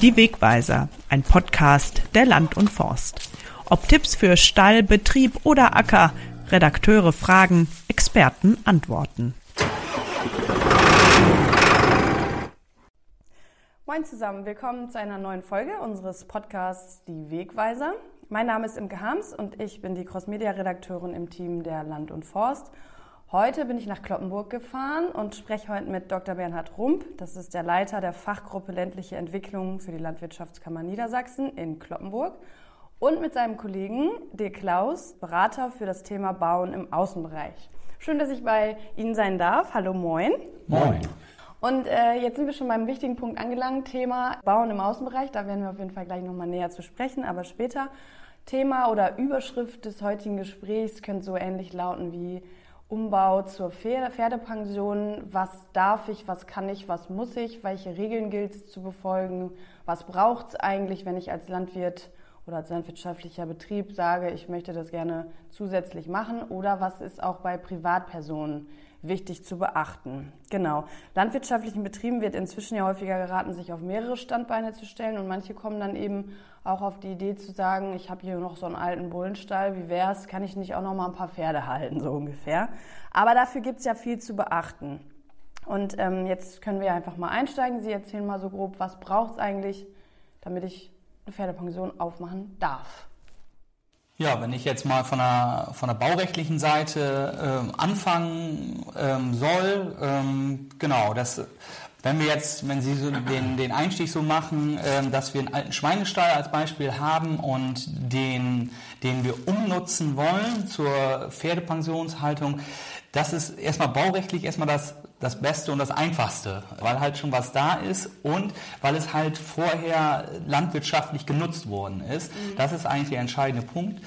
Die Wegweiser, ein Podcast der Land und Forst. Ob Tipps für Stall, Betrieb oder Acker, Redakteure fragen, Experten antworten. Moin zusammen, willkommen zu einer neuen Folge unseres Podcasts Die Wegweiser. Mein Name ist Imke Harms und ich bin die Crossmedia-Redakteurin im Team der Land und Forst. Heute bin ich nach Kloppenburg gefahren und spreche heute mit Dr. Bernhard Rump. Das ist der Leiter der Fachgruppe ländliche Entwicklung für die Landwirtschaftskammer Niedersachsen in Kloppenburg. Und mit seinem Kollegen De Klaus, Berater für das Thema Bauen im Außenbereich. Schön, dass ich bei Ihnen sein darf. Hallo, moin. Moin. Und äh, jetzt sind wir schon beim wichtigen Punkt angelangt, Thema Bauen im Außenbereich. Da werden wir auf jeden Fall gleich nochmal näher zu sprechen, aber später. Thema oder Überschrift des heutigen Gesprächs könnte so ähnlich lauten wie Umbau zur Pferdepension. Was darf ich, was kann ich, was muss ich, welche Regeln gilt es zu befolgen, was braucht es eigentlich, wenn ich als Landwirt oder als landwirtschaftlicher Betrieb sage, ich möchte das gerne zusätzlich machen? Oder was ist auch bei Privatpersonen wichtig zu beachten. Genau. Landwirtschaftlichen Betrieben wird inzwischen ja häufiger geraten, sich auf mehrere Standbeine zu stellen und manche kommen dann eben auch auf die Idee zu sagen, ich habe hier noch so einen alten Bullenstall, wie wär's, kann ich nicht auch noch mal ein paar Pferde halten, so ungefähr. Aber dafür gibt's ja viel zu beachten. Und ähm, jetzt können wir einfach mal einsteigen. Sie erzählen mal so grob, was braucht's eigentlich, damit ich eine Pferdepension aufmachen darf. Ja, wenn ich jetzt mal von der, von der baurechtlichen Seite äh, anfangen ähm, soll, ähm, genau, das, wenn wir jetzt, wenn Sie so den, den Einstieg so machen, äh, dass wir einen alten Schweinestall als Beispiel haben und den, den wir umnutzen wollen zur Pferdepensionshaltung, das ist erstmal baurechtlich erstmal das das Beste und das Einfachste, weil halt schon was da ist und weil es halt vorher landwirtschaftlich genutzt worden ist. Mhm. Das ist eigentlich der entscheidende Punkt,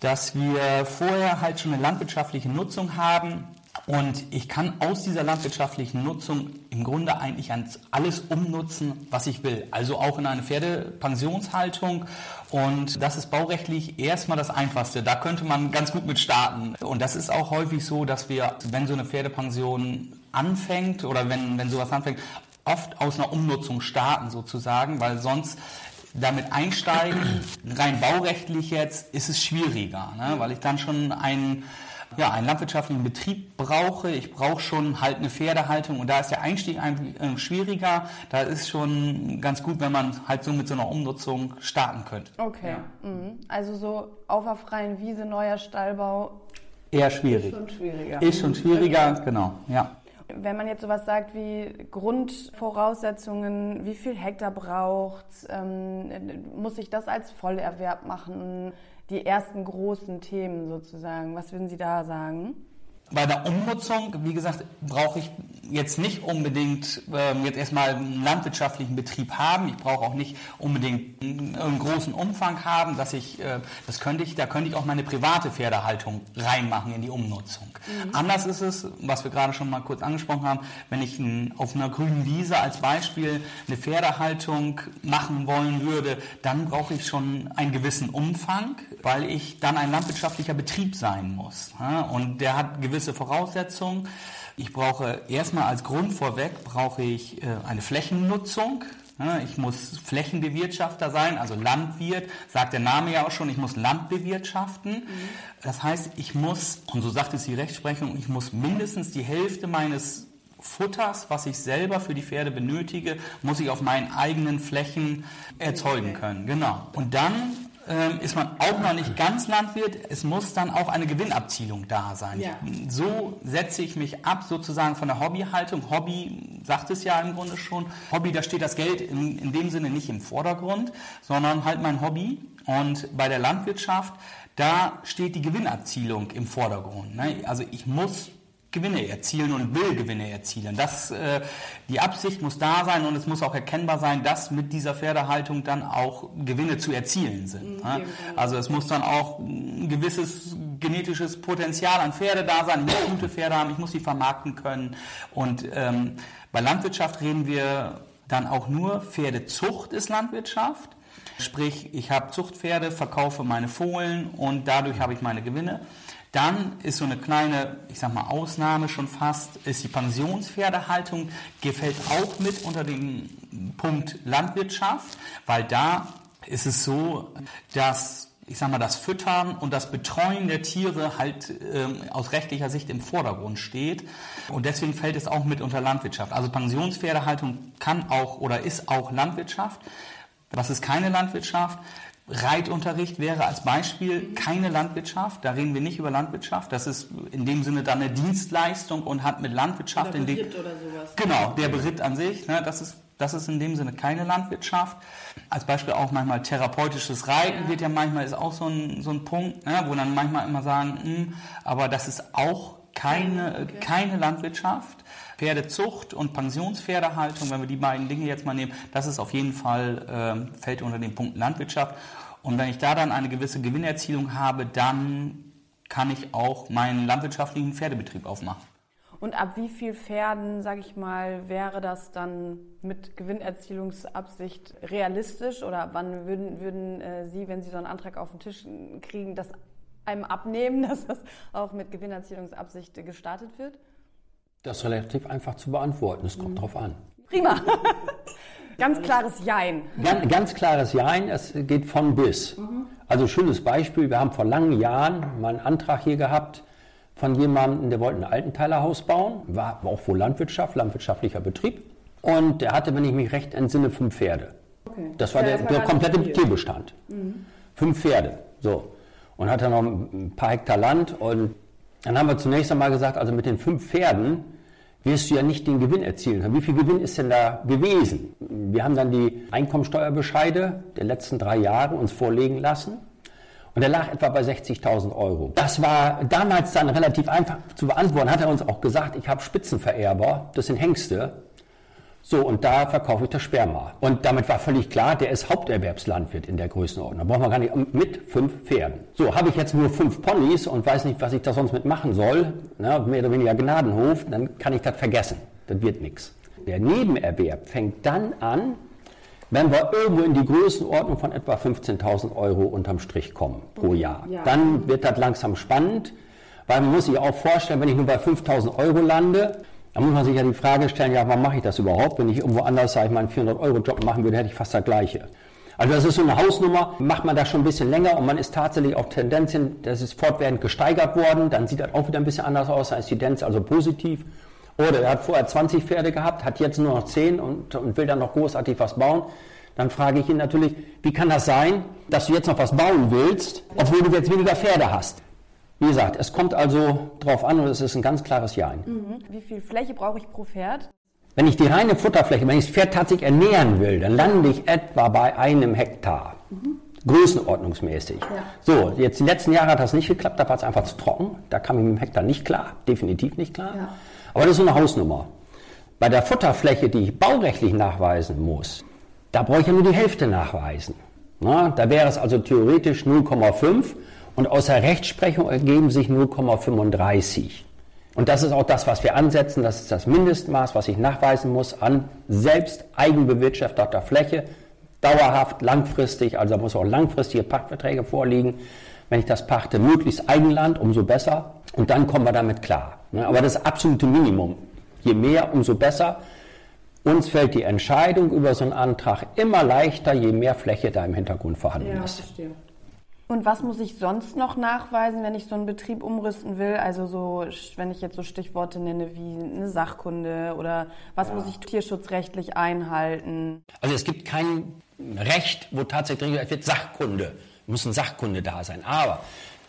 dass wir vorher halt schon eine landwirtschaftliche Nutzung haben und ich kann aus dieser landwirtschaftlichen Nutzung im Grunde eigentlich alles umnutzen, was ich will. Also auch in eine Pferdepensionshaltung. Und das ist baurechtlich erstmal das Einfachste. Da könnte man ganz gut mit starten. Und das ist auch häufig so, dass wir, wenn so eine Pferdepension anfängt oder wenn, wenn sowas anfängt, oft aus einer Umnutzung starten sozusagen, weil sonst damit einsteigen, rein baurechtlich jetzt, ist es schwieriger, ne? weil ich dann schon einen, ja, einen landwirtschaftlichen Betrieb brauche. Ich brauche schon halt eine Pferdehaltung und da ist der Einstieg einfach äh, schwieriger. Da ist schon ganz gut, wenn man halt so mit so einer Umnutzung starten könnte. Okay, ja. mhm. also so auf der freien Wiese, neuer Stallbau. Eher schwierig. Ist schon schwieriger. Ist schon schwieriger, genau, ja. Wenn man jetzt sowas sagt wie Grundvoraussetzungen, wie viel Hektar braucht, ähm, muss ich das als Vollerwerb machen? Die ersten großen Themen sozusagen. Was würden Sie da sagen? Bei der Umnutzung, wie gesagt, brauche ich jetzt nicht unbedingt ähm, jetzt erstmal einen landwirtschaftlichen Betrieb haben. Ich brauche auch nicht unbedingt einen, einen großen Umfang haben, dass ich, äh, das könnte ich, da könnte ich auch meine private Pferdehaltung reinmachen in die Umnutzung. Mhm. Anders ist es, was wir gerade schon mal kurz angesprochen haben, wenn ich ein, auf einer grünen Wiese als Beispiel eine Pferdehaltung machen wollen würde, dann brauche ich schon einen gewissen Umfang, weil ich dann ein landwirtschaftlicher Betrieb sein muss. Ja? Und der hat gewisse gewisse Voraussetzungen. Ich brauche erstmal als Grund vorweg brauche ich äh, eine Flächennutzung. Ich muss Flächenbewirtschafter sein, also Landwirt, sagt der Name ja auch schon, ich muss Land bewirtschaften. Mhm. Das heißt, ich muss, und so sagt es die Rechtsprechung, ich muss mindestens die Hälfte meines Futters, was ich selber für die Pferde benötige, muss ich auf meinen eigenen Flächen erzeugen können. Genau. Und dann ist man auch noch nicht ganz Landwirt. Es muss dann auch eine Gewinnabzielung da sein. Ja. So setze ich mich ab sozusagen von der Hobbyhaltung. Hobby sagt es ja im Grunde schon. Hobby, da steht das Geld in, in dem Sinne nicht im Vordergrund, sondern halt mein Hobby. Und bei der Landwirtschaft, da steht die Gewinnabzielung im Vordergrund. Ne? Also ich muss Gewinne erzielen und will Gewinne erzielen. Das, äh, die Absicht muss da sein und es muss auch erkennbar sein, dass mit dieser Pferdehaltung dann auch Gewinne zu erzielen sind. Mhm, ne? Also es muss dann auch ein gewisses genetisches Potenzial an Pferde da sein. Ich muss gute Pferde haben, ich muss sie vermarkten können. Und ähm, bei Landwirtschaft reden wir dann auch nur, Pferdezucht ist Landwirtschaft. Sprich, ich habe Zuchtpferde, verkaufe meine Fohlen und dadurch habe ich meine Gewinne. Dann ist so eine kleine, ich sag mal, Ausnahme schon fast, ist die Pensionspferdehaltung, gefällt auch mit unter den Punkt Landwirtschaft, weil da ist es so, dass ich sag mal, das Füttern und das Betreuen der Tiere halt ähm, aus rechtlicher Sicht im Vordergrund steht. Und deswegen fällt es auch mit unter Landwirtschaft. Also Pensionspferdehaltung kann auch oder ist auch Landwirtschaft. Was ist keine Landwirtschaft? Reitunterricht wäre als Beispiel keine Landwirtschaft. Da reden wir nicht über Landwirtschaft. Das ist in dem Sinne dann eine Dienstleistung und hat mit Landwirtschaft oder in dem oder sowas. genau der Beritt an sich. Ne, das ist das ist in dem Sinne keine Landwirtschaft. Als Beispiel auch manchmal therapeutisches Reiten wird ja manchmal ist auch so ein, so ein Punkt, ne, wo dann manchmal immer sagen, hm, aber das ist auch keine, okay. keine Landwirtschaft. Pferdezucht und Pensionspferdehaltung, wenn wir die beiden Dinge jetzt mal nehmen, das ist auf jeden Fall, ähm, fällt unter den Punkt Landwirtschaft. Und wenn ich da dann eine gewisse Gewinnerzielung habe, dann kann ich auch meinen landwirtschaftlichen Pferdebetrieb aufmachen. Und ab wie viel Pferden, sage ich mal, wäre das dann mit Gewinnerzielungsabsicht realistisch? Oder wann würden, würden äh, Sie, wenn Sie so einen Antrag auf den Tisch kriegen, das einem abnehmen, dass das auch mit Gewinnerzielungsabsicht gestartet wird? Das ist relativ einfach zu beantworten. Es kommt mhm. drauf an. Prima. ganz klares Jein. Ganz, ganz, klares Jein. Es geht von bis. Mhm. Also schönes Beispiel. Wir haben vor langen Jahren mal einen Antrag hier gehabt von jemandem, der wollte ein Altenteilerhaus bauen, war auch wohl Landwirtschaft, landwirtschaftlicher Betrieb. Und der hatte, wenn ich mich recht entsinne, fünf Pferde. Okay. Das war der, der komplette Tierbestand. Mhm. Fünf Pferde. So. Und hatte noch ein paar Hektar Land. Und dann haben wir zunächst einmal gesagt, also mit den fünf Pferden wirst du ja nicht den Gewinn erzielen können. Wie viel Gewinn ist denn da gewesen? Wir haben dann die Einkommensteuerbescheide der letzten drei Jahre uns vorlegen lassen. Und er lag etwa bei 60.000 Euro. Das war damals dann relativ einfach zu beantworten. Hat er uns auch gesagt, ich habe Spitzenvererber, das sind Hengste. So, und da verkaufe ich das Sperma. Und damit war völlig klar, der ist Haupterwerbslandwirt in der Größenordnung. Da braucht man gar nicht mit fünf Pferden. So, habe ich jetzt nur fünf Ponys und weiß nicht, was ich da sonst mit machen soll, ne, mehr oder weniger Gnadenhof, dann kann ich das vergessen. Das wird nichts. Der Nebenerwerb fängt dann an, wenn wir irgendwo in die Größenordnung von etwa 15.000 Euro unterm Strich kommen pro Jahr. Ja. Dann wird das langsam spannend, weil man muss sich auch vorstellen, wenn ich nur bei 5.000 Euro lande, dann muss man sich ja die Frage stellen, ja, warum mache ich das überhaupt? Wenn ich irgendwo anders, sage ich mal, einen 400-Euro-Job machen würde, hätte ich fast das Gleiche. Also das ist so eine Hausnummer, macht man das schon ein bisschen länger und man ist tatsächlich auf Tendenzien, das ist fortwährend gesteigert worden, dann sieht das auch wieder ein bisschen anders aus, dann ist die Tendenz also positiv. Oder er hat vorher 20 Pferde gehabt, hat jetzt nur noch 10 und, und will dann noch großartig was bauen. Dann frage ich ihn natürlich, wie kann das sein, dass du jetzt noch was bauen willst, obwohl du jetzt weniger Pferde hast? Wie gesagt, es kommt also drauf an und es ist ein ganz klares Ja. Mhm. Wie viel Fläche brauche ich pro Pferd? Wenn ich die reine Futterfläche, wenn ich das Pferd tatsächlich ernähren will, dann lande ich etwa bei einem Hektar. Mhm. Größenordnungsmäßig. Ja. So, jetzt die letzten Jahre hat das nicht geklappt, da war es einfach zu trocken. Da kam ich mit dem Hektar nicht klar, definitiv nicht klar. Ja. Aber das ist so eine Hausnummer. Bei der Futterfläche, die ich baurechtlich nachweisen muss, da brauche ich ja nur die Hälfte nachweisen. Na, da wäre es also theoretisch 0,5 und aus der Rechtsprechung ergeben sich 0,35. Und das ist auch das, was wir ansetzen. Das ist das Mindestmaß, was ich nachweisen muss an selbst eigenbewirtschafteter Fläche, dauerhaft, langfristig. Also da muss auch langfristige Pachtverträge vorliegen. Wenn ich das pachte, möglichst Eigenland, umso besser. Und dann kommen wir damit klar. Ne? Aber das absolute Minimum. Je mehr, umso besser. Uns fällt die Entscheidung über so einen Antrag immer leichter, je mehr Fläche da im Hintergrund vorhanden ja, ist. Verstehe. Und was muss ich sonst noch nachweisen, wenn ich so einen Betrieb umrüsten will? Also so, wenn ich jetzt so Stichworte nenne wie eine Sachkunde oder was ja. muss ich tierschutzrechtlich einhalten? Also es gibt kein Recht, wo tatsächlich es wird Sachkunde, muss ein Sachkunde da sein. Aber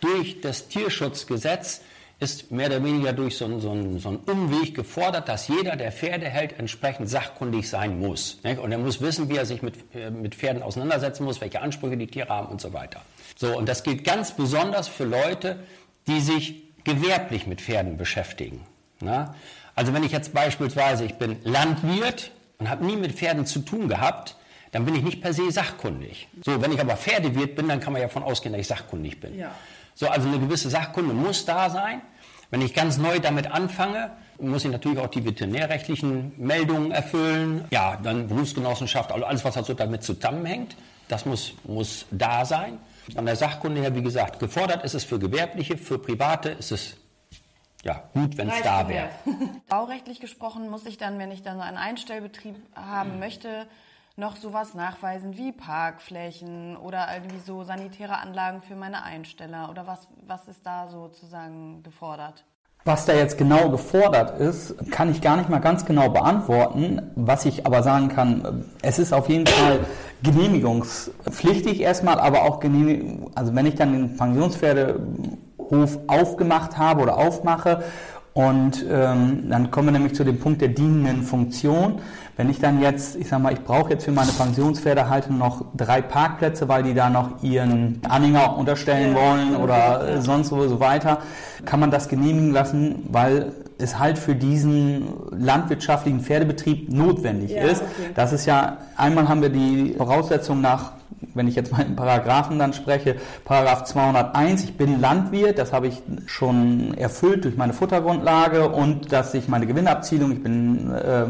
durch das Tierschutzgesetz ist mehr oder weniger durch so einen, so, so einen Umweg gefordert, dass jeder, der Pferde hält, entsprechend sachkundig sein muss. Und er muss wissen, wie er sich mit, äh, mit Pferden auseinandersetzen muss, welche Ansprüche die Tiere haben und so weiter. So, und das gilt ganz besonders für Leute, die sich gewerblich mit Pferden beschäftigen. Na? Also wenn ich jetzt beispielsweise, ich bin Landwirt und habe nie mit Pferden zu tun gehabt, dann bin ich nicht per se sachkundig. So, wenn ich aber Pferdewirt bin, dann kann man ja davon ausgehen, dass ich sachkundig bin. Ja. So, also eine gewisse Sachkunde muss da sein. Wenn ich ganz neu damit anfange, muss ich natürlich auch die veterinärrechtlichen Meldungen erfüllen. Ja, dann Berufsgenossenschaft, also alles, was halt so damit zusammenhängt, das muss, muss da sein. Von der Sachkunde her, wie gesagt, gefordert ist es für Gewerbliche, für Private ist es ja, gut, wenn es da wäre. Baurechtlich gesprochen muss ich dann, wenn ich dann einen Einstellbetrieb haben möchte, noch sowas nachweisen wie Parkflächen oder irgendwie so sanitäre Anlagen für meine Einsteller oder was, was ist da sozusagen gefordert? Was da jetzt genau gefordert ist, kann ich gar nicht mal ganz genau beantworten. Was ich aber sagen kann, es ist auf jeden Fall genehmigungspflichtig erstmal, aber auch genehmig, also wenn ich dann den Pensionspferdehof aufgemacht habe oder aufmache und ähm, dann kommen wir nämlich zu dem Punkt der dienenden Funktion. Wenn ich dann jetzt, ich sag mal, ich brauche jetzt für meine Pensionspferdehaltung noch drei Parkplätze, weil die da noch ihren Anhänger unterstellen wollen oder sonst wo so weiter, kann man das genehmigen lassen, weil es halt für diesen landwirtschaftlichen Pferdebetrieb notwendig ja, ist. Okay. Das ist ja, einmal haben wir die Voraussetzung nach wenn ich jetzt mal in Paragraphen dann spreche, Paragraph 201, ich bin Landwirt, das habe ich schon erfüllt durch meine Futtergrundlage und dass ich meine Gewinnabzielung, ich bin äh,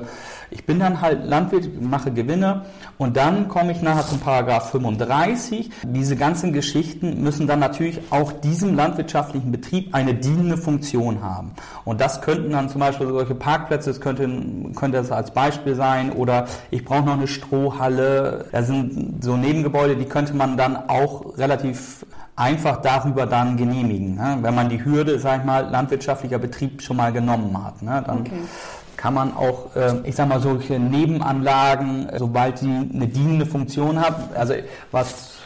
ich bin dann halt Landwirt, mache Gewinne und dann komme ich nachher zum Paragraph 35. Diese ganzen Geschichten müssen dann natürlich auch diesem landwirtschaftlichen Betrieb eine dienende Funktion haben. Und das könnten dann zum Beispiel solche Parkplätze, das könnte, könnte das als Beispiel sein oder ich brauche noch eine Strohhalle. Da sind so Nebengebäude, die könnte man dann auch relativ einfach darüber dann genehmigen. Ne? Wenn man die Hürde, sag ich mal, landwirtschaftlicher Betrieb schon mal genommen hat. Ne? Dann, okay kann man auch, äh, ich sag mal, solche Nebenanlagen, sobald sie eine dienende Funktion haben, also was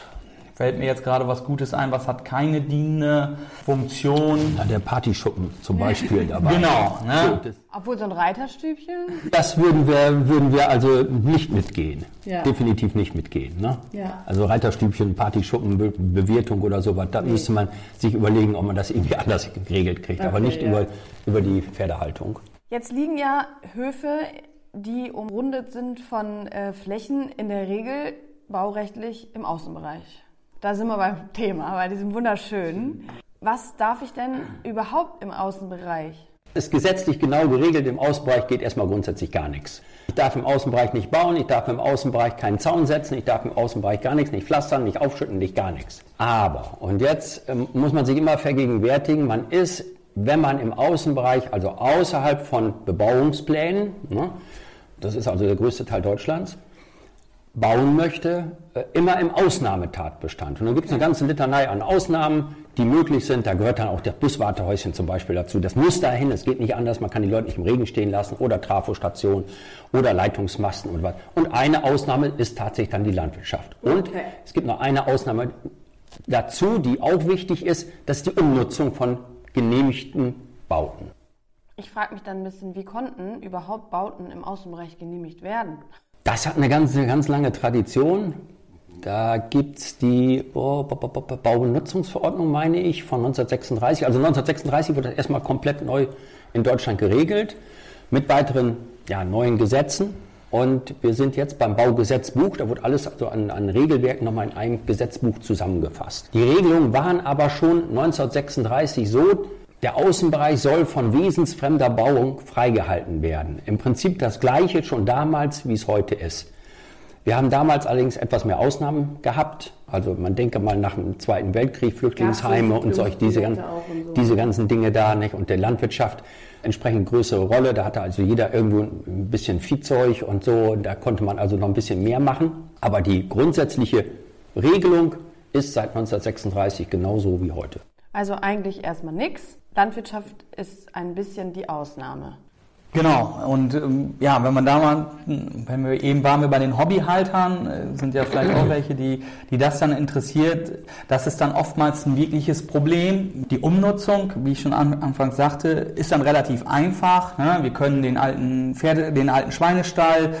fällt mir jetzt gerade was Gutes ein, was hat keine dienende Funktion. Ja, der Partyschuppen zum Beispiel dabei. Genau. Ne? So, Obwohl so ein Reiterstübchen? Das würden wir, würden wir also nicht mitgehen. Ja. Definitiv nicht mitgehen. Ne? Ja. Also Reiterstübchen, Partyschuppen, Be Bewirtung oder sowas, da nee. müsste man sich überlegen, ob man das irgendwie anders geregelt kriegt. Okay, aber nicht ja. über, über die Pferdehaltung. Jetzt liegen ja Höfe, die umrundet sind von äh, Flächen, in der Regel baurechtlich im Außenbereich. Da sind wir beim Thema, bei diesem wunderschönen. Was darf ich denn überhaupt im Außenbereich? Ist gesetzlich genau geregelt. Im Außenbereich geht erstmal grundsätzlich gar nichts. Ich darf im Außenbereich nicht bauen, ich darf im Außenbereich keinen Zaun setzen, ich darf im Außenbereich gar nichts, nicht pflastern, nicht aufschütten, nicht gar nichts. Aber, und jetzt ähm, muss man sich immer vergegenwärtigen, man ist wenn man im Außenbereich, also außerhalb von Bebauungsplänen, ne, das ist also der größte Teil Deutschlands, bauen möchte, äh, immer im Ausnahmetatbestand. Und dann gibt es eine ganze Litanei an Ausnahmen, die möglich sind. Da gehört dann auch das Buswartehäuschen zum Beispiel dazu. Das muss dahin, es geht nicht anders. Man kann die Leute nicht im Regen stehen lassen oder Trafostation oder Leitungsmasten und was. Und eine Ausnahme ist tatsächlich dann die Landwirtschaft. Und okay. es gibt noch eine Ausnahme dazu, die auch wichtig ist, das ist die Umnutzung von genehmigten Bauten. Ich frage mich dann ein bisschen, wie konnten überhaupt Bauten im Außenbereich genehmigt werden? Das hat eine ganz, ganz lange Tradition. Da gibt es die oh, Baubenutzungsverordnung, meine ich, von 1936. Also 1936 wurde das erstmal komplett neu in Deutschland geregelt mit weiteren ja, neuen Gesetzen. Und wir sind jetzt beim Baugesetzbuch, da wird alles also an, an Regelwerken nochmal in einem Gesetzbuch zusammengefasst. Die Regelungen waren aber schon 1936 so, der Außenbereich soll von wesensfremder Bauung freigehalten werden. Im Prinzip das gleiche schon damals, wie es heute ist. Wir haben damals allerdings etwas mehr Ausnahmen gehabt. Also man denke mal nach dem Zweiten Weltkrieg, Flüchtlingsheime ja, und solch diese, und so. diese ganzen Dinge da, nicht? Und der Landwirtschaft entsprechend größere Rolle. Da hatte also jeder irgendwo ein bisschen Viehzeug und so. Da konnte man also noch ein bisschen mehr machen. Aber die grundsätzliche Regelung ist seit 1936 genauso wie heute. Also eigentlich erstmal nichts. Landwirtschaft ist ein bisschen die Ausnahme. Genau, und ähm, ja, wenn man da mal, wenn wir eben waren wir bei den Hobbyhaltern, äh, sind ja vielleicht auch welche, die, die das dann interessiert, das ist dann oftmals ein wirkliches Problem. Die Umnutzung, wie ich schon an, anfangs sagte, ist dann relativ einfach. Ne? Wir können den alten Pferde, den alten Schweinestall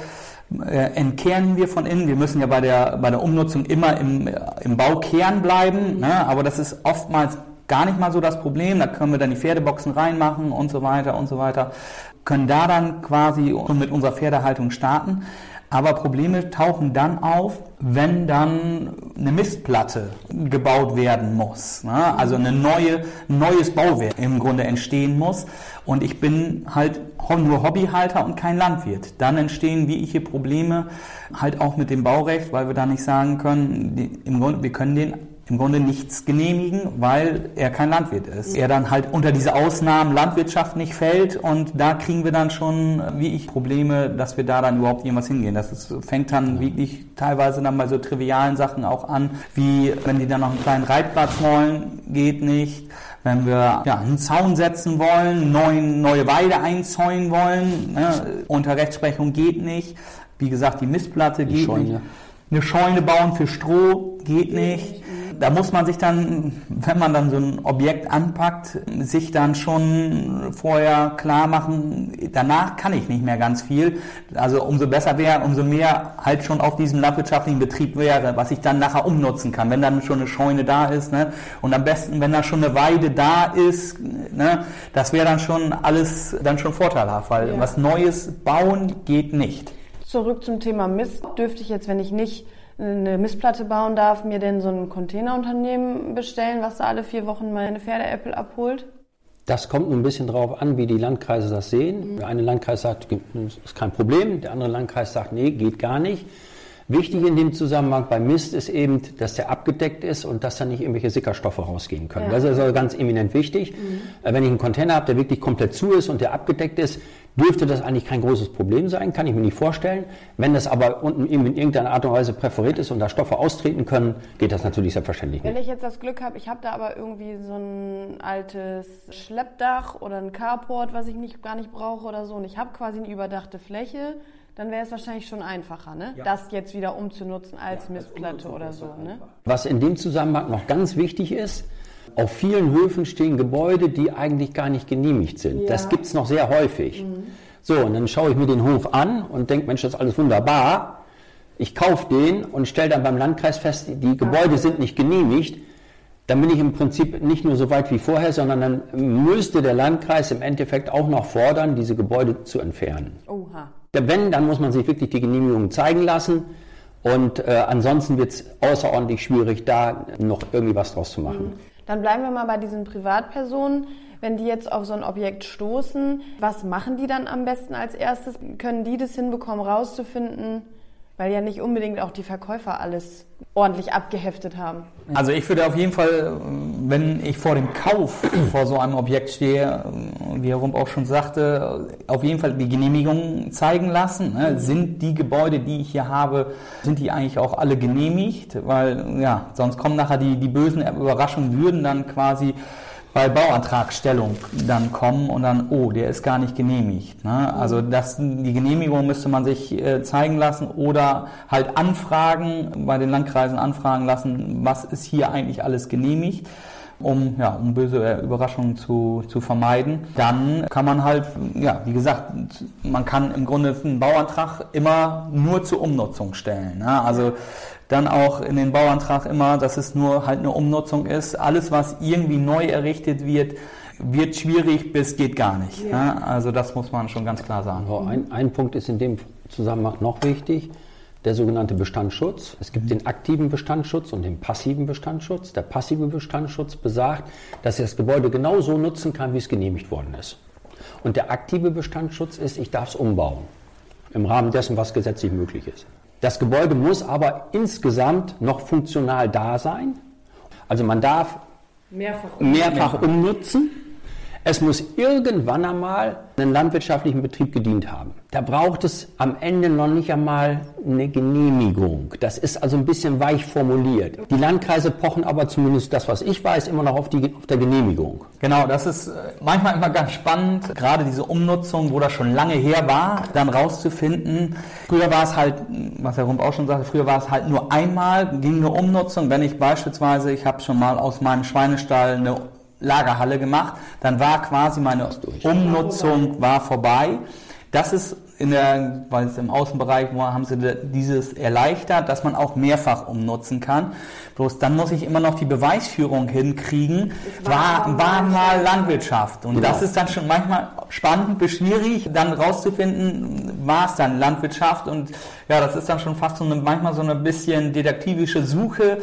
äh, entkernen wir von innen. Wir müssen ja bei der, bei der Umnutzung immer im, im Baukern bleiben, ne? aber das ist oftmals gar nicht mal so das Problem. Da können wir dann die Pferdeboxen reinmachen und so weiter und so weiter können da dann quasi mit unserer Pferdehaltung starten. Aber Probleme tauchen dann auf, wenn dann eine Mistplatte gebaut werden muss. Ne? Also eine neue, neues Bauwerk im Grunde entstehen muss. Und ich bin halt nur Hobbyhalter und kein Landwirt. Dann entstehen wie ich hier Probleme halt auch mit dem Baurecht, weil wir da nicht sagen können, im Grunde, wir können den im Grunde nichts genehmigen, weil er kein Landwirt ist. Er dann halt unter diese Ausnahmen Landwirtschaft nicht fällt und da kriegen wir dann schon, wie ich, Probleme, dass wir da dann überhaupt irgendwas hingehen. Das ist, fängt dann wirklich teilweise dann bei so trivialen Sachen auch an, wie wenn die dann noch einen kleinen Reitplatz wollen, geht nicht. Wenn wir ja, einen Zaun setzen wollen, neuen, neue Weide einzäunen wollen, ne, unter Rechtsprechung geht nicht. Wie gesagt, die Mistplatte Die geht Scheune. nicht. Eine Scheune bauen für Stroh geht nicht. Da muss man sich dann, wenn man dann so ein Objekt anpackt, sich dann schon vorher klar machen, danach kann ich nicht mehr ganz viel. Also umso besser wäre, umso mehr halt schon auf diesem landwirtschaftlichen Betrieb wäre, was ich dann nachher umnutzen kann, wenn dann schon eine Scheune da ist. Ne? Und am besten, wenn da schon eine Weide da ist, ne? das wäre dann schon alles dann schon vorteilhaft, weil Ja. was Neues bauen geht nicht. Zurück zum Thema Mist. Dürfte ich jetzt, wenn ich nicht eine Mistplatte bauen darf, mir denn so ein Containerunternehmen bestellen, was da alle vier Wochen meine Pferdeäpfel abholt? Das kommt nur ein bisschen drauf an, wie die Landkreise das sehen. Der eine Landkreis sagt, ist kein Problem, der andere Landkreis sagt, nee, geht gar nicht. Wichtig in dem Zusammenhang bei Mist ist eben, dass der abgedeckt ist und dass da nicht irgendwelche Sickerstoffe rausgehen können. Ja. Das ist also ganz eminent wichtig. Äh, Wenn ich einen Container habe, der wirklich komplett zu ist und der abgedeckt ist, dürfte das eigentlich kein großes Problem sein, kann ich mir nicht vorstellen. Wenn das aber unten eben in irgendeiner Art und Weise präferiert ist und da Stoffe austreten können, geht das natürlich selbstverständlich Wenn nicht. ich jetzt das Glück habe, ich habe da aber irgendwie so ein altes Schleppdach oder ein Carport, was ich nicht, gar nicht brauche oder so, und ich habe quasi eine überdachte Fläche, dann wäre es wahrscheinlich schon einfacher, ne? das jetzt wieder umzunutzen als Mistplatte oder so. Ne? Was in dem Zusammenhang noch ganz wichtig ist, auf vielen Höfen stehen Gebäude, die eigentlich gar nicht genehmigt sind. Ja. Das gibt es noch sehr häufig. So, und dann schaue ich mir den Hof an und denke, Mensch, das ist alles wunderbar. Ich kaufe den und stelle dann beim Landkreis fest, die Gebäude sind nicht genehmigt. Dann bin ich im Prinzip nicht nur so weit wie vorher, sondern dann müsste der Landkreis im Endeffekt auch noch fordern, diese Gebäude zu entfernen. Oha. Wenn, dann muss man sich wirklich die Genehmigung zeigen lassen. Und äh, ansonsten wird es außerordentlich schwierig, da noch irgendwie was draus zu machen. Dann bleiben wir mal bei diesen Privatpersonen. Wenn die jetzt auf so ein Objekt stoßen, was machen die dann am besten als erstes? Können die das hinbekommen, rauszufinden? Weil ja nicht unbedingt auch die Verkäufer alles ordentlich abgeheftet haben. Also ich würde auf jeden Fall, wenn ich vor dem Kauf vor so einem Objekt stehe, wie Herr Rump auch schon sagte, auf jeden Fall die Genehmigung zeigen lassen. ne? Sind die Gebäude, die ich hier habe, sind die eigentlich auch alle genehmigt? Weil ja, sonst kommen nachher die, die bösen Überraschungen, würden dann quasi bei Bauantragstellung dann kommen und dann, oh, der ist gar nicht genehmigt. Ne? Also das, die Genehmigung müsste man sich äh, zeigen lassen oder halt anfragen, bei den Landkreisen anfragen lassen, was ist hier eigentlich alles genehmigt um, ja, um böse äh, Überraschungen zu, zu vermeiden. Dann kann man halt, ja, wie gesagt, man kann im Grunde einen Bauantrag immer nur zur Umnutzung stellen. Ne? Also dann auch in den Bauantrag immer, dass es nur halt eine Umnutzung ist. Alles, was irgendwie neu errichtet wird, wird schwierig bis geht gar nicht. Ne? Also das muss man schon ganz klar sagen. So, ein, ein Punkt ist in dem Zusammenhang noch wichtig, der sogenannte Bestandsschutz. Es gibt den aktiven Bestandsschutz und den passiven Bestandsschutz. Der passive Bestandsschutz besagt, dass ich das Gebäude genauso nutzen kann, wie es genehmigt worden ist. Und der aktive Bestandsschutz ist, ich darf es umbauen. Im Rahmen dessen, was gesetzlich möglich ist. Das Gebäude muss aber insgesamt noch funktional da sein. Also man darf Mehrfach. mehrfach umnutzen. Es muss irgendwann einmal einen landwirtschaftlichen Betrieb gedient haben. Da braucht es am Ende noch nicht einmal eine Genehmigung. Das ist also ein bisschen weich formuliert. Die Landkreise pochen aber zumindest das, was ich weiß, immer noch auf, die, auf der Genehmigung. Genau, das ist äh, manchmal immer ganz spannend, gerade diese Umnutzung, wo das schon lange her war, dann rauszufinden. Früher war es halt, was Herr Rump auch schon sagte, früher war es halt nur einmal, ging eine Umnutzung. Wenn ich beispielsweise, ich habe schon mal aus meinem Schweinestall eine Lagerhalle gemacht, dann war quasi meine Umnutzung war vorbei. Das ist in der, weil es im Außenbereich war, haben sie dieses erleichtert, dass man auch mehrfach umnutzen kann. Bloß dann muss ich immer noch die Beweisführung hinkriegen, war, war mal Landwirtschaft. Und Genau. das ist dann schon manchmal spannend bis schwierig, dann rauszufinden, war es dann Landwirtschaft. Und ja, das ist dann schon fast so eine, manchmal so eine bisschen detektivische Suche.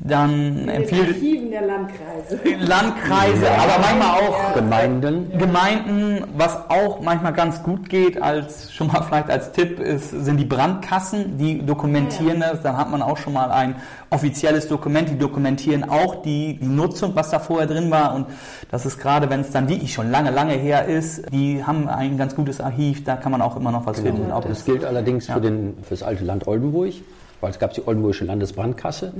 Dann empfiehlt Archiven der Landkreise. Landkreise, aber manchmal auch Gemeinden. Gemeinden, was auch manchmal ganz gut geht, als schon mal vielleicht als Tipp ist, sind die Brandkassen, die dokumentieren das. Dann hat man auch schon mal ein offizielles Dokument, die dokumentieren auch die, die Nutzung, was da vorher drin war. Und das ist gerade, wenn es dann wirklich schon lange, lange her ist, die haben ein ganz gutes Archiv, da kann man auch immer noch was finden. Ob Das es gilt allerdings Ja. für, den, für das alte Land Oldenburg, weil es gab die Oldenburgische Landesbrandkasse.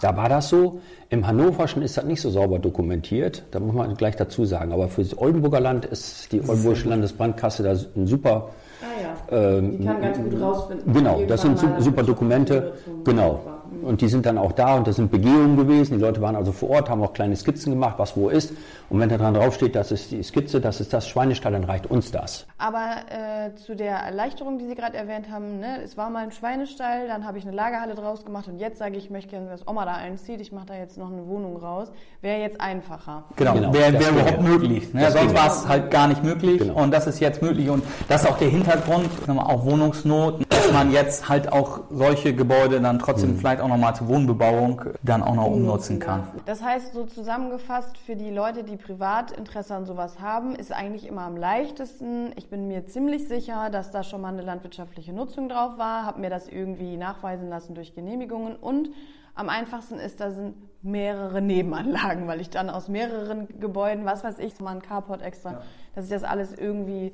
Da war das so. Im Hannoverschen ist das nicht so sauber dokumentiert. Da muss man gleich dazu sagen. Aber für das Oldenburger Land ist die Oldenburgische Landesbrandkasse da ein super. Ah ja. Ähm, Die kann ganz gut rausfinden. Genau, das sind super Dokumente. Genau. Und die sind dann auch da und das sind Begehungen gewesen. Die Leute waren also vor Ort, haben auch kleine Skizzen gemacht, was wo ist. Und wenn da dran draufsteht, das ist die Skizze, das ist das Schweinestall, dann reicht uns das. Aber äh, zu der Erleichterung, die Sie gerade erwähnt haben, ne, es war mal ein Schweinestall, dann habe ich eine Lagerhalle draus gemacht und jetzt sage ich, ich möchte gerne, dass Oma da einzieht, ich mache da jetzt noch eine Wohnung raus. Wäre jetzt einfacher. Genau, Genau, wäre wär überhaupt möglich. Ne? Sonst war es halt gar nicht möglich Genau. und das ist jetzt möglich und das ist auch der Hintergrund, auch Wohnungsnot, dass man jetzt halt auch solche Gebäude dann trotzdem Mhm. vielleicht auch nochmal zur Wohnbebauung dann auch noch umnutzen kann. Das heißt, so zusammengefasst, für die Leute, die Privatinteresse an sowas haben, ist eigentlich immer am leichtesten. Ich bin mir ziemlich sicher, dass da schon mal eine landwirtschaftliche Nutzung drauf war, habe mir das irgendwie nachweisen lassen durch Genehmigungen und am einfachsten ist, da sind mehrere Nebenanlagen, weil ich dann aus mehreren Gebäuden, was weiß ich, mal ein Carport extra, dass ich das alles irgendwie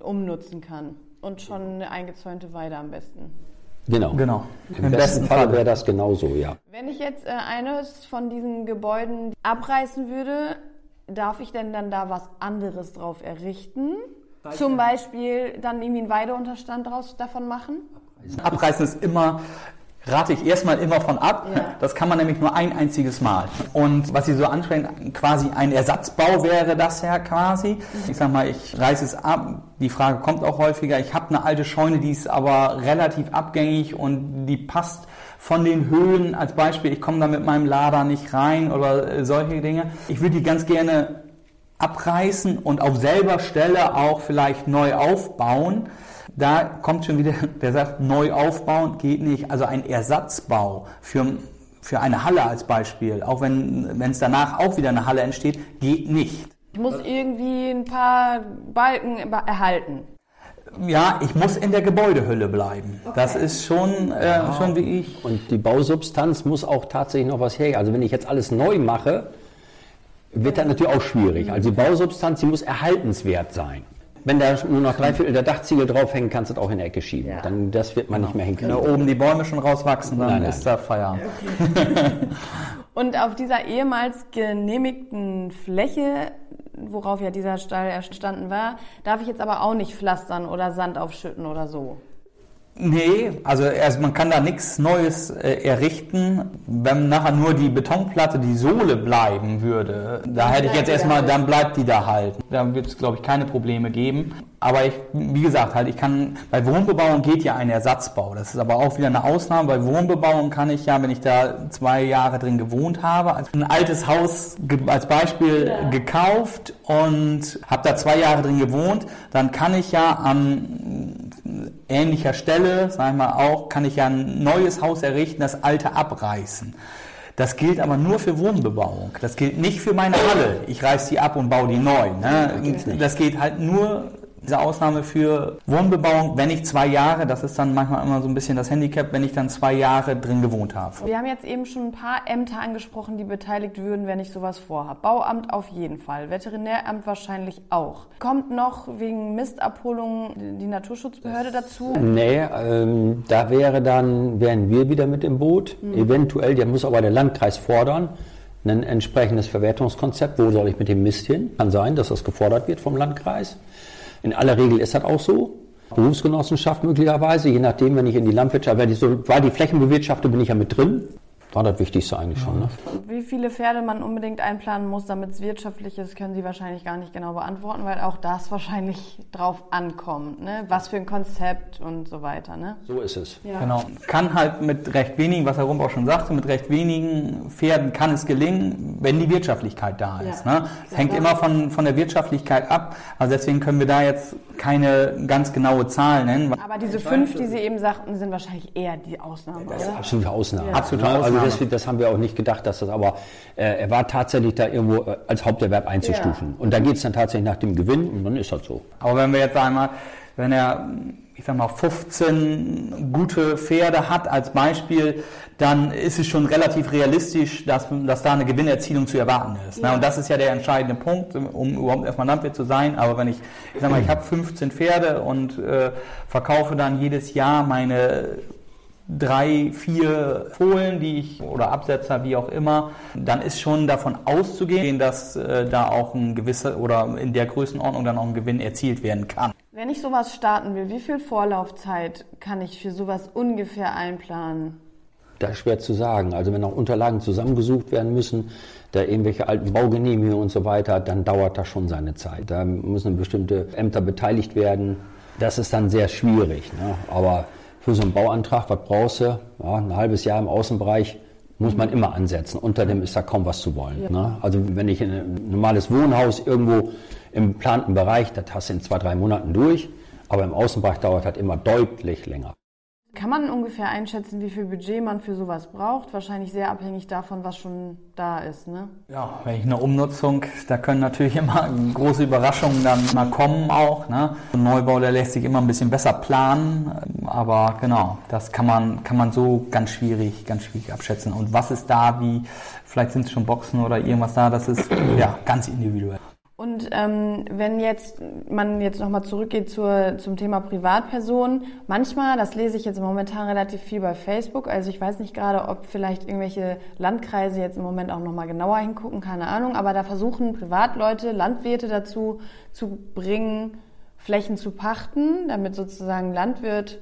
umnutzen kann. Und schon eine eingezäunte Weide am besten. Genau. Genau. Im, besten Falle wäre das genauso, ja. Wenn ich jetzt äh, eines von diesen Gebäuden abreißen würde, darf ich denn dann da was anderes drauf errichten? Zum Beispiel dann irgendwie einen Weideunterstand draus davon machen? Abreißen ist immer, rate ich erstmal immer von ab. Ja. Das kann man nämlich nur ein einziges Mal. Und was Sie so ansprechen, quasi ein Ersatzbau wäre das ja quasi. Ich sag mal, ich reiße es ab. Die Frage kommt auch häufiger. Ich habe eine alte Scheune, die ist aber relativ abgängig und die passt von den Höhen als Beispiel. Ich komme da mit meinem Lader nicht rein oder äh, solche Dinge. Ich würde die ganz gerne abreißen und auf selber Stelle auch vielleicht neu aufbauen. Da kommt schon wieder, der sagt, neu aufbauen geht nicht. Also ein Ersatzbau für, für eine Halle als Beispiel, auch wenn wenn es danach auch wieder eine Halle entsteht, geht nicht. Ich muss irgendwie ein paar Balken erhalten. Ja, ich muss in der Gebäudehülle bleiben. Das ist schon, äh, schon wie ich. Und die Bausubstanz muss auch tatsächlich noch was her. Also wenn ich jetzt alles neu mache, wird das natürlich auch schwierig. Also die Bausubstanz, die muss erhaltenswert sein. Wenn da nur noch drei Viertel der Dachziegel draufhängen, kannst du das auch in die Ecke schieben. Ja. Dann, das wird man nicht mehr Wenn hinkriegen. da oben die Bäume schon rauswachsen, dann Nein, nein. ist da Feierabend. Und auf dieser ehemals genehmigten Fläche, worauf ja dieser Stall erstanden war, darf ich jetzt aber auch nicht pflastern oder Sand aufschütten oder so. Nee, also erst, man kann da nichts Neues äh, errichten. Wenn nachher nur die Betonplatte, die Sohle bleiben würde, da hätte ich jetzt erstmal, da dann bleibt die da halt. Da wird es, glaube ich, keine Probleme geben. Aber ich, wie gesagt, halt, ich kann, bei Wohnbebauung geht ja ein Ersatzbau. Das ist aber auch wieder eine Ausnahme. Bei Wohnbebauung kann ich ja, wenn ich da zwei Jahre drin gewohnt habe, also ein altes Haus als Beispiel gekauft und habe da zwei Jahre drin gewohnt, dann kann ich ja an ähnlicher Stelle, sagen wir auch, kann ich ja ein neues Haus errichten, das alte abreißen. Das gilt aber nur für Wohnbebauung. Das gilt nicht für meine Halle. Ich reiße die ab und baue die neu. Ne? Das geht halt nur diese Ausnahme für Wohnbebauung, wenn ich zwei Jahre, das ist dann manchmal immer so ein bisschen das Handicap, wenn ich dann zwei Jahre drin gewohnt habe. Wir haben jetzt eben schon ein paar Ämter angesprochen, die beteiligt würden, wenn ich sowas vorhabe. Bauamt auf jeden Fall, Veterinäramt wahrscheinlich auch. Kommt noch wegen Mistabholung die Naturschutzbehörde dazu? Nee, ähm, da wäre dann, wären wir wieder mit im Boot. Eventuell, der muss aber der Landkreis fordern, ein entsprechendes Verwertungskonzept. Wo soll ich mit dem Mist hin? Kann sein, dass das gefordert wird vom Landkreis. In aller Regel ist das auch so. Berufsgenossenschaft möglicherweise, je nachdem, wenn ich in die Landwirtschaft, war die Flächenbewirtschaftung, bin ich ja mit drin. War das Wichtigste eigentlich schon. Ne? Wie viele Pferde man unbedingt einplanen muss, damit es wirtschaftlich ist, können Sie wahrscheinlich gar nicht genau beantworten, weil auch das wahrscheinlich drauf ankommt. Ne? Was für ein Konzept und so weiter. Ne? So ist es. Genau. Kann halt mit recht wenigen, was Herr Rump auch schon sagte, mit recht wenigen Pferden kann es gelingen, wenn die Wirtschaftlichkeit da ist. Ja. Ne? Es hängt immer von, von der Wirtschaftlichkeit ab. Also deswegen können wir da jetzt keine ganz genaue Zahl nennen. Aber diese fünf, die Sie eben sagten, sind wahrscheinlich eher die Ausnahme, Das ist absolute Ausnahme. Ja. Absolute Ne? Also Das, das, haben wir auch nicht gedacht, dass das aber, äh, er war tatsächlich da irgendwo äh, als Haupterwerb einzustufen. Ja. Und da geht es dann tatsächlich nach dem Gewinn und dann ist das so. Aber wenn wir jetzt einmal, wenn er ich sag mal, 15 gute Pferde hat als Beispiel, dann ist es schon relativ realistisch, dass, dass da eine Gewinnerzielung zu erwarten ist. Ne? Ja. Und das ist ja der entscheidende Punkt, um überhaupt erstmal Landwirt zu sein. Aber wenn ich, ich sag mal, ich habe 15 Pferde und äh, verkaufe dann jedes Jahr meine drei, vier Fohlen, die ich oder Absetzer, wie auch immer, dann ist schon davon auszugehen, dass äh, da auch ein gewisser oder in der Größenordnung dann auch ein Gewinn erzielt werden kann. Wenn ich sowas starten will, wie viel Vorlaufzeit kann ich für sowas ungefähr einplanen? Das ist schwer zu sagen. Also wenn auch Unterlagen zusammengesucht werden müssen, da irgendwelche alten Baugenehmigungen und so weiter, dann dauert das schon seine Zeit. Da müssen bestimmte Ämter beteiligt werden. Das ist dann sehr schwierig. Ne? Aber für so einen Bauantrag, was brauchst du? Ja, ein halbes Jahr im Außenbereich muss man immer ansetzen. Unter dem ist da kaum was zu wollen. Ja. Ne? Also wenn ich in ein normales Wohnhaus irgendwo im geplanten Bereich, das hast du in zwei, drei Monaten durch, aber im Außenbereich dauert das immer deutlich länger. Kann man ungefähr einschätzen, wie viel Budget man für sowas braucht? Wahrscheinlich sehr abhängig davon, was schon da ist, ne? Ja, wenn ich eine Umnutzung, da können natürlich immer große Überraschungen dann mal kommen auch, ne? Ein Neubau, der lässt sich immer ein bisschen besser planen, aber genau, das kann man, kann man so ganz schwierig, ganz schwierig abschätzen. Und was ist da, wie, vielleicht sind es schon Boxen oder irgendwas da, das ist ja ganz individuell. Und ähm, wenn jetzt man jetzt nochmal zurückgeht zur, zum Thema Privatpersonen, manchmal, das lese ich jetzt momentan relativ viel bei Facebook, also ich weiß nicht gerade, ob vielleicht irgendwelche Landkreise jetzt im Moment auch nochmal genauer hingucken, keine Ahnung, aber da versuchen Privatleute, Landwirte dazu zu bringen, Flächen zu pachten, damit sozusagen Landwirt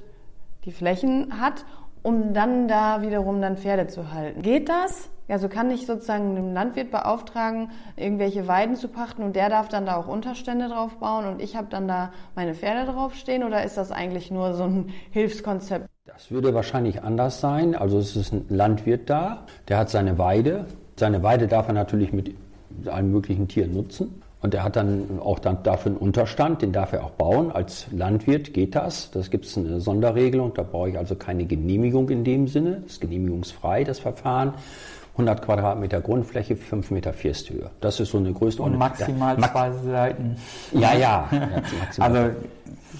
die Flächen hat, um dann da wiederum dann Pferde zu halten. Geht das? Also kann ich sozusagen einen Landwirt beauftragen, irgendwelche Weiden zu pachten und der darf dann da auch Unterstände drauf bauen und ich habe dann da meine Pferde draufstehen oder ist das eigentlich nur so ein Hilfskonzept? Das würde wahrscheinlich anders sein. Also es ist ein Landwirt da, der hat seine Weide. Seine Weide darf er natürlich mit allen möglichen Tieren nutzen. Und er hat dann auch dann dafür einen Unterstand, den darf er auch bauen. Als Landwirt geht das. Das gibt es eine Sonderregelung, da brauche ich also keine Genehmigung in dem Sinne. Das ist genehmigungsfrei, das Verfahren. 100 Quadratmeter Grundfläche, 5 Meter Firsthöhe. Das ist so eine Größenordnung. Und maximal ja, zwei Seiten. Ja, ja. ja also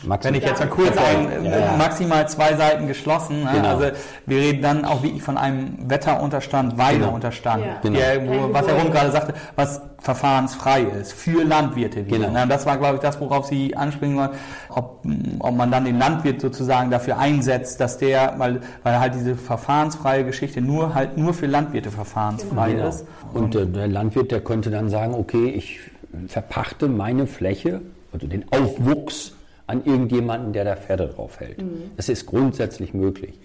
Maximal. Wenn ich jetzt mal kurz ein, ja, ja. maximal zwei Seiten geschlossen. Ne? Genau. Also wir reden dann auch wirklich von einem Wetterunterstand, Weideunterstand, genau. der, wo, was Herr Rund gerade sagte, was verfahrensfrei ist für Landwirte. Wieder, genau. Ne? Das war, glaube ich, das, worauf Sie anspringen wollen, ob, ob man dann den Landwirt sozusagen dafür einsetzt, dass der, weil, weil halt diese verfahrensfreie Geschichte nur halt nur für Landwirte verfahrensfrei genau. ist. Und, Und der Landwirt, der könnte dann sagen, okay, ich verpachte meine Fläche, also den Aufwuchs an irgendjemanden, der da Pferde drauf hält. Mhm. Das ist grundsätzlich möglich.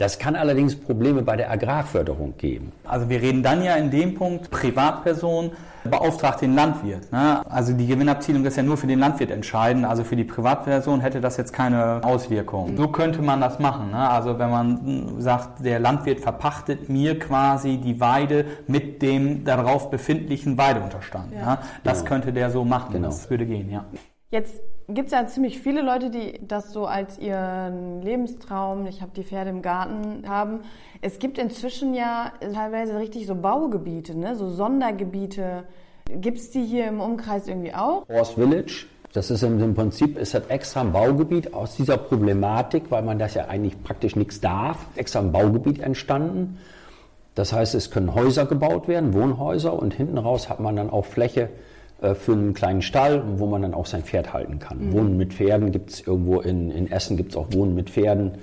Das kann allerdings Probleme bei der Agrarförderung geben. Also wir reden dann ja in dem Punkt Privatperson beauftragt den Landwirt. Ne? Also die Gewinnabzielung ist ja nur für den Landwirt entscheidend. Also für die Privatperson hätte das jetzt keine Auswirkung. Mhm. So könnte man das machen. Ne? Also wenn man sagt, der Landwirt verpachtet mir quasi die Weide mit dem darauf befindlichen Weideunterstand. Ja. Ne? Das genau. könnte der so machen. Genau. Das würde gehen, ja. Jetzt gibt es ja ziemlich viele Leute, die das so als ihren Lebenstraum, ich habe die Pferde im Garten haben. Es gibt inzwischen ja teilweise richtig so Baugebiete, ne? so Sondergebiete. Gibt es die hier im Umkreis irgendwie auch? Horse Village. Das ist im Prinzip ist das extra ein Baugebiet aus dieser Problematik, weil man das ja eigentlich praktisch nichts darf, extra ein Baugebiet entstanden. Das heißt, es können Häuser gebaut werden, Wohnhäuser, und hinten raus hat man dann auch Fläche für einen kleinen Stall, wo man dann auch sein Pferd halten kann. Mhm. Wohnen mit Pferden gibt es irgendwo in, in Essen, gibt es auch Wohnen mit Pferden.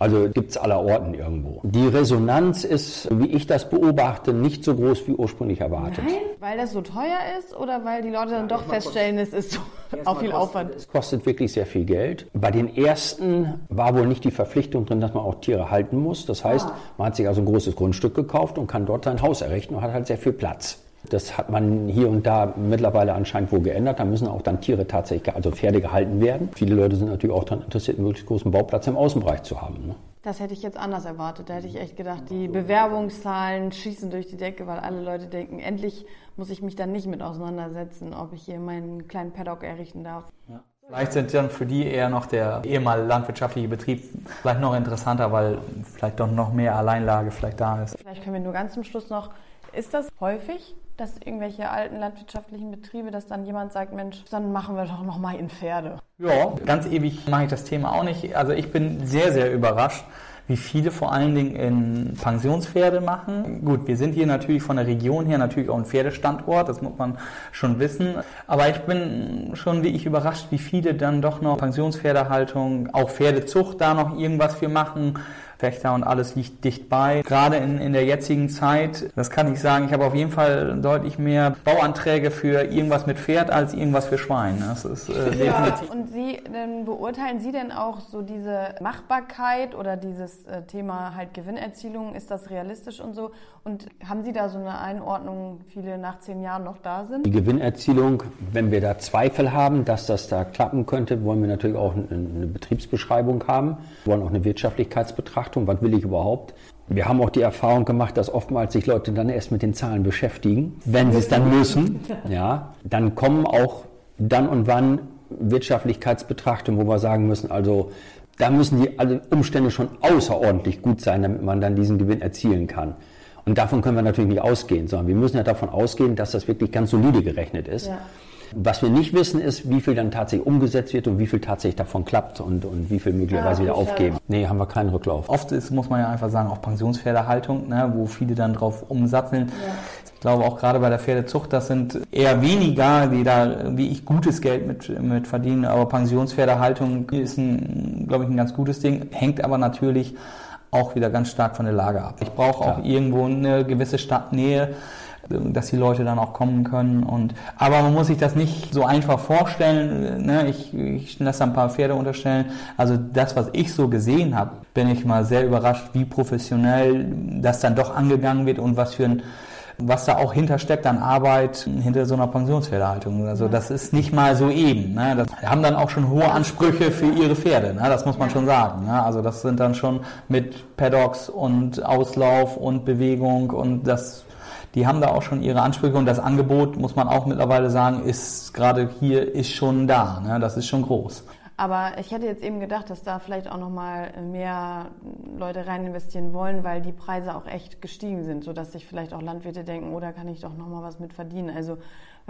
Also gibt es aller Orten irgendwo. Die Resonanz ist, wie ich das beobachte, nicht so groß wie ursprünglich erwartet. Nein, weil das so teuer ist oder weil die Leute dann ja, doch feststellen, es ist so auch viel Aufwand? Es kostet wirklich sehr viel Geld. Bei den ersten war wohl nicht die Verpflichtung drin, dass man auch Tiere halten muss. Das heißt, ah. man hat sich also ein großes Grundstück gekauft und kann dort sein Haus errichten und hat halt sehr viel Platz. Das hat man hier und da mittlerweile anscheinend wohl geändert. Da müssen auch dann Tiere tatsächlich, also Pferde gehalten werden. Viele Leute sind natürlich auch daran interessiert, einen möglichst großen Bauplatz im Außenbereich zu haben. Ne? Das hätte ich jetzt anders erwartet. Da hätte ich echt gedacht, die Bewerbungszahlen schießen durch die Decke, weil alle Leute denken, endlich muss ich mich dann nicht mit auseinandersetzen, ob ich hier meinen kleinen Paddock errichten darf. Ja. Vielleicht sind dann für die eher noch der ehemalige landwirtschaftliche Betrieb vielleicht noch interessanter, weil vielleicht doch noch mehr Alleinlage vielleicht da ist. Vielleicht können wir nur ganz zum Schluss noch, ist das häufig, dass irgendwelche alten landwirtschaftlichen Betriebe, dass dann jemand sagt, Mensch, dann machen wir doch noch mal in Pferde. Ja, ganz ewig mache ich das Thema auch nicht. Also ich bin sehr, sehr überrascht, wie viele vor allen Dingen in Pensionspferde machen. Gut, wir sind hier natürlich von der Region her natürlich auch ein Pferdestandort, das muss man schon wissen. Aber ich bin schon wie ich überrascht, wie viele dann doch noch Pensionspferdehaltung, auch Pferdezucht da noch irgendwas für machen. Wächter und alles liegt dicht bei. Gerade in, in der jetzigen Zeit, das kann ich sagen, ich habe auf jeden Fall deutlich mehr Bauanträge für irgendwas mit Pferd als irgendwas für Schwein. Das ist äh, definitiv. Ja. Und Sie, dann beurteilen Sie denn auch so diese Machbarkeit oder dieses äh, Thema halt Gewinnerzielung, ist das realistisch und so? Und haben Sie da so eine Einordnung, viele nach zehn Jahren noch da sind? Die Gewinnerzielung, wenn wir da Zweifel haben, dass das da klappen könnte, wollen wir natürlich auch eine Betriebsbeschreibung haben, wir wollen auch eine Wirtschaftlichkeitsbetrachtung, was will ich überhaupt? Wir haben auch die Erfahrung gemacht, dass oftmals sich Leute dann erst mit den Zahlen beschäftigen, wenn sie es dann müssen. Ja, dann kommen auch dann und wann Wirtschaftlichkeitsbetrachtungen, wo wir sagen müssen, also da müssen die alle Umstände schon außerordentlich gut sein, damit man dann diesen Gewinn erzielen kann. Und davon können wir natürlich nicht ausgehen, sondern wir müssen ja davon ausgehen, dass das wirklich ganz solide gerechnet ist. Ja. Was wir nicht wissen, ist, wie viel dann tatsächlich umgesetzt wird und wie viel tatsächlich davon klappt und, und wie viel möglicherweise ja, wieder aufgeben. Nee, haben wir keinen Rücklauf. Oft ist, muss man ja einfach sagen, auch Pensionspferdehaltung, ne, wo viele dann drauf umsatteln. Ja. Ich glaube auch gerade bei der Pferdezucht, das sind eher weniger, die da, wie ich, gutes Geld mit, mit verdienen. Aber Pensionspferdehaltung ist, ein, glaube ich, ein ganz gutes Ding. Hängt aber natürlich auch wieder ganz stark von der Lage ab. Ich brauche auch irgendwo eine gewisse Stadtnähe dass die Leute dann auch kommen können. Und, aber man muss sich das nicht so einfach vorstellen. Ne? Ich, ich lasse ein paar Pferde unterstellen. Also das, was ich so gesehen habe, bin ich mal sehr überrascht, wie professionell das dann doch angegangen wird und was für ein was da auch hintersteckt an Arbeit hinter so einer Pensionspferdehaltung. Also das ist nicht mal so eben. Ne? Das haben dann auch schon hohe Ansprüche für ihre Pferde. Ne? Das muss man schon sagen. Ne? Also das sind dann schon mit Paddocks und Auslauf und Bewegung und das die haben da auch schon ihre Ansprüche und das Angebot, muss man auch mittlerweile sagen, ist gerade hier ist schon da. Ne? Das ist schon groß. Aber ich hätte jetzt eben gedacht, dass da vielleicht auch nochmal mehr Leute rein investieren wollen, weil die Preise auch echt gestiegen sind, sodass sich vielleicht auch Landwirte denken, oh, da kann ich doch nochmal was mit verdienen. Also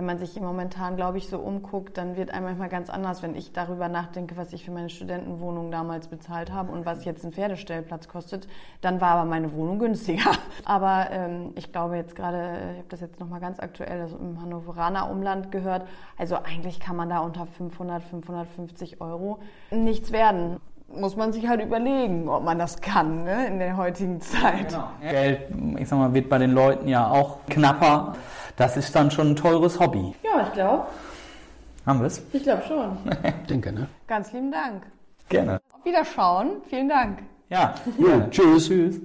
wenn man sich momentan, glaube ich, so umguckt, dann wird einem manchmal ganz anders, wenn ich darüber nachdenke, was ich für meine Studentenwohnung damals bezahlt habe und was jetzt ein Pferdestellplatz kostet, dann war aber meine Wohnung günstiger. Aber ähm, ich glaube jetzt gerade, ich habe das jetzt nochmal ganz aktuell also im Hannoveraner Umland gehört, also eigentlich kann man da unter 500, 550 Euro nichts werden muss man sich halt überlegen, ob man das kann ne, in der heutigen Zeit. Genau. Geld, ich sag mal, wird bei den Leuten ja auch knapper. Das ist dann schon ein teures Hobby. Ja, ich glaube. Haben wir es? Ich glaube schon. Denke, ne? Ganz lieben Dank. Gerne. Auf Wiederschauen. Vielen Dank. Ja. ja. Tschüss. Tschüss.